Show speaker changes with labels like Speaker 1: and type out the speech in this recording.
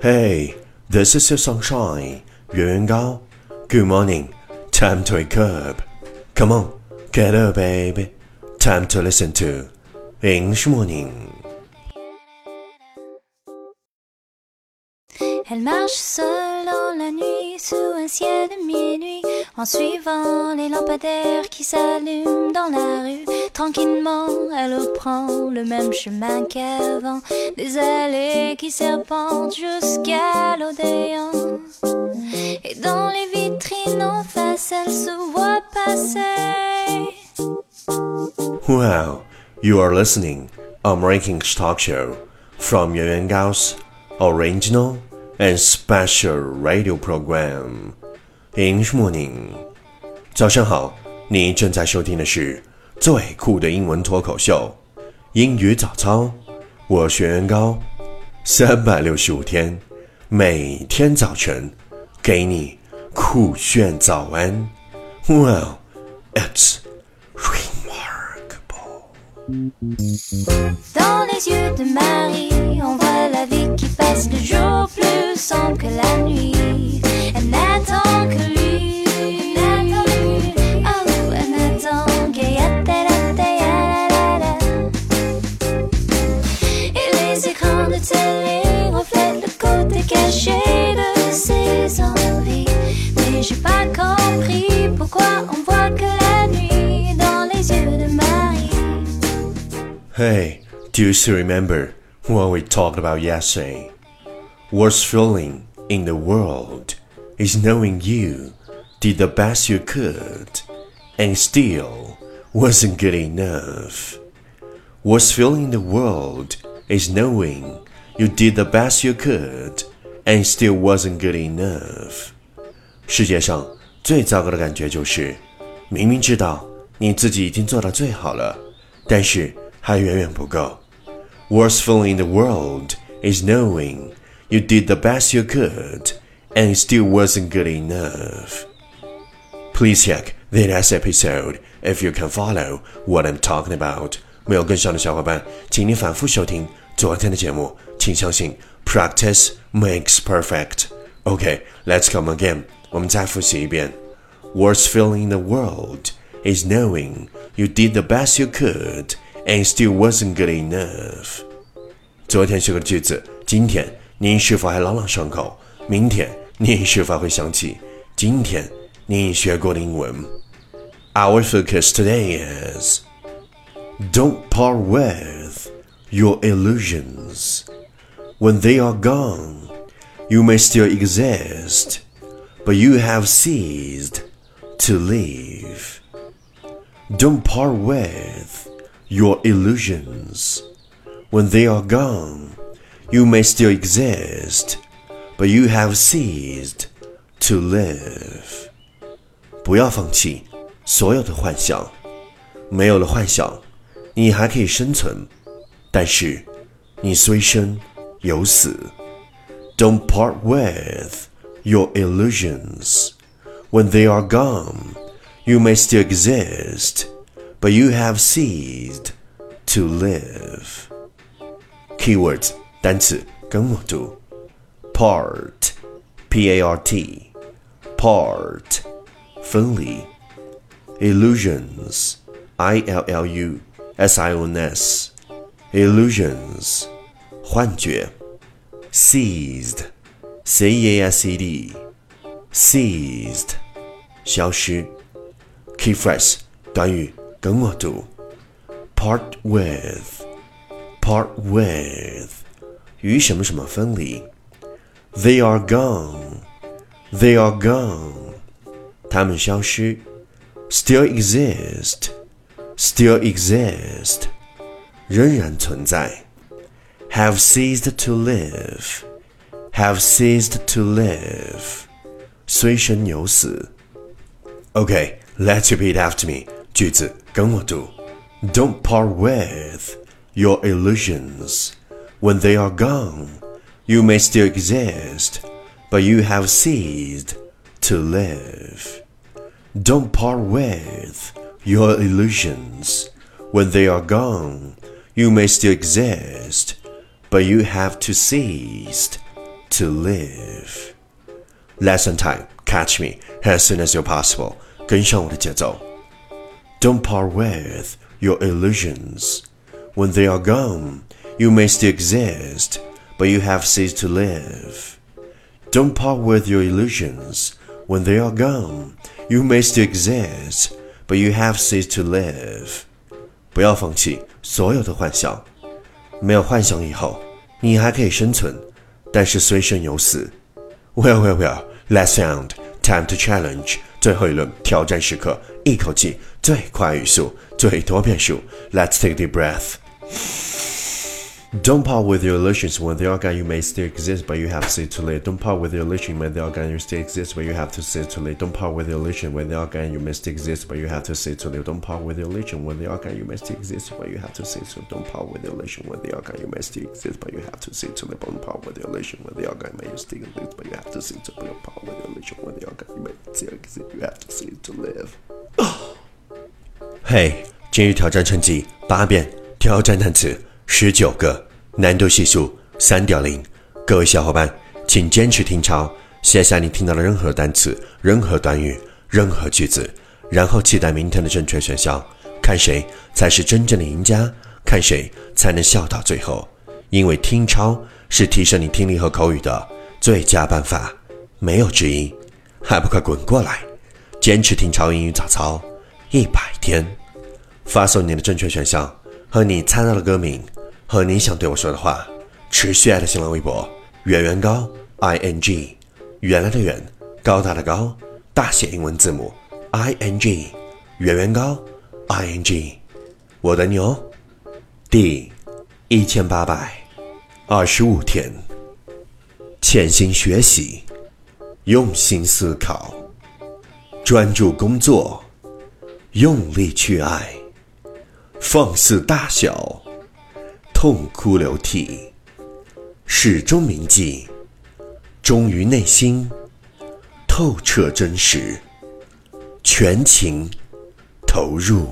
Speaker 1: Hey, this is your sunshine, Yuan Gao. Good morning. Time to wake up. Come on, get up, baby. Time to listen to English Morning.
Speaker 2: Elle marche seule dans la nuit sous un ciel de minuit. En suivant les lampadaires qui s'allument dans la rue. Tranquillement, elle reprend le même chemin qu'avant, des allées qui serpentent jusqu'à l'Odéon. Et dans les vitrines en face, elle se voit passer.
Speaker 1: Wow, you are listening American Talk Show from Yuan Gao's original and special radio program. English morning，早上好，你正在收听的是最酷的英文脱口秀——英语早操。我学员高，三百六十五天，每天早晨给你酷炫早安。Well, it's remarkable.
Speaker 2: Écrans de télé reflètent le côté caché de ses envies. Mais j'ai pas compris pourquoi on voit que la nuit dans les yeux de Marie.
Speaker 1: Hey, do you still remember what we talked about yesterday? Worst feeling in the world is knowing you did the best you could and still wasn't good enough. Worst feeling in the world is knowing you did the best you could and still wasn't good enough. 世界上最糟糕的感觉就是，明明知道你自己已经做到最好了，但是还远远不够。Worst feeling in the world is knowing you did the best you could and it still wasn't good enough. Please check the last episode if you can follow what I'm talking about. 没有跟上的小伙伴，请你反复收听昨天的节目。请相信，practice makes perfect. Okay, let's come again. 我们再复习一遍。Worst feeling in the world is knowing you did the best you could and still wasn't good enough. 昨天学过的句子，今天你是否还朗朗上口？明天你是否会想起今天你学过的英文？Our focus today is don't part with your illusions. When they are gone, you may still exist, but you have ceased to live. Don't part with your illusions. When they are gone, you may still exist, but you have ceased to live. 不要放弃所有的幻想，没有了幻想， 你还可以生存，但是你虽生有死。Don't part with your illusions. When they are gone, you may still exist, but you have ceased to live. Keywords 单词跟我读，part, p a r t, part 分离，illusions, i S-I-O-N-S, illusions, 幻觉，ceased, C-E-A-S-E-D, ceased, 消失，key phrase, 短语，跟我读，part with, part with, 与什么什么分离，they are gone, they are gone, 他们消失，still exist。still exist 仍然存在，have ceased to live, have ceased to live 虽生有死。Okay, let's repeat after me. 句子跟我读。Don't part with your illusions. When they are gone, you may still exist, but you have ceased to live. Don't part with your illusions. When they are gone, you may still exist, but you have to cease to live. Lesson time. Catch me as soon as you're possible. 跟上我的节奏。Don't part with your illusions. When they are gone, you may still exist, but you have ceased to live. Don't part with your illusions. When they are gone, you may still exist, but you have ceased to live. 不要放弃所有的幻想。没有幻想以后，你还可以生存，但是虽生犹死。Well, well, well. Let's sound. Time to challenge. 最后一轮挑战时刻，一口气最快语速，最多变数。Let's take deep breath. Don't part with your illusions when they are gone. You may still exist, but you have to to live. Don't part with your illusion when they are gone. You still exist, but you have to sit to live. Don't part with your illusion when they are gone. You may still exist, but you have to sit to live. Don't part with your illusion when they are gone. You may still exist, but you have to sit to. Don't part with your illusion when they are gone. You may still exist, but you have to sit to live. Don't part with your illusion when they are gone. May you still exist, but you have to sit to live. Don't part with your illusion when they are gone. You may still exist, you have to sit to live. 嘿，今日挑战成绩八遍，挑战单词。 十九个，难度系数三点零。各位小伙伴，请坚持听抄，写下你听到的任何单词、任何短语、任何句子，然后期待明天的正确选项，看谁才是真正的赢家，看谁才能笑到最后。因为听抄是提升你听力和口语的最佳办法，没有之一。还不快滚过来！坚持听抄英语早操一百天，发送你的正确选项和你猜到的歌名。和你想对我说的话，持续爱的新浪微博圆圆高 i n g，原来的圆，高大的高，大写英文字母 i n g，圆圆高 i n g，我等你哦。第一千八百二十五天，潜心学习，用心思考，专注工作，用力去爱，放肆大笑。痛哭流涕，始终铭记，忠于内心，透彻真实，全情投入。